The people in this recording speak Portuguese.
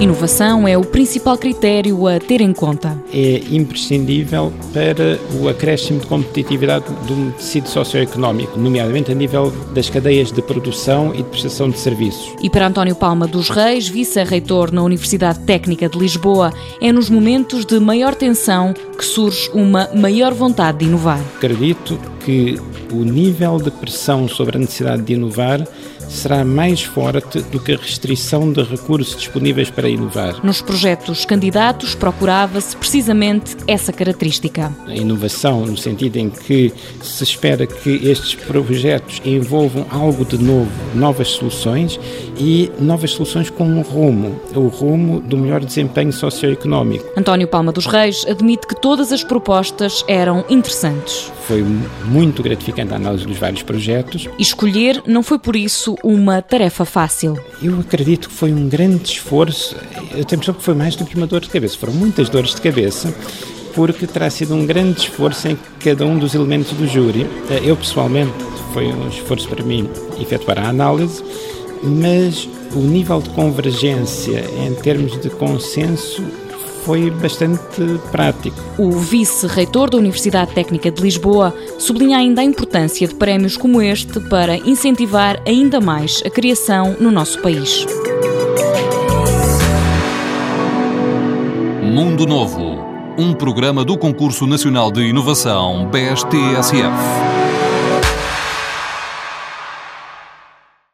Inovação é o principal critério a ter em conta. É imprescindível para o acréscimo de competitividade do tecido socioeconómico, nomeadamente a nível das cadeias de produção e de prestação de serviços. E para António Palma dos Reis, vice-reitor na Universidade Técnica de Lisboa, é nos momentos de maior tensão que surge uma maior vontade de inovar. Acredito que o nível de pressão sobre a necessidade de inovar será mais forte do que a restrição de recursos disponíveis para inovar. Nos projetos candidatos procurava-se precisamente essa característica. A inovação, no sentido em que se espera que estes projetos envolvam algo de novo, novas soluções e novas soluções com um rumo, o rumo do melhor desempenho socioeconómico. António Palma dos Reis admite que todas as propostas eram interessantes. Foi muito gratificante a análise dos vários projetos. Escolher não foi por isso uma tarefa fácil. Eu acredito que foi um grande esforço. Eu tenho a impressão que foi mais do que uma dor de cabeça. Foram muitas dores de cabeça, porque terá sido um grande esforço em cada um dos elementos do júri. Eu, pessoalmente, foi um esforço para mim efetuar a análise, mas o nível de convergência em termos de consenso foi bastante prático. O vice-reitor da Universidade Técnica de Lisboa sublinha ainda a importância de prémios como este para incentivar ainda mais a criação no nosso país. Mundo Novo, um programa do Concurso Nacional de Inovação BSTSF.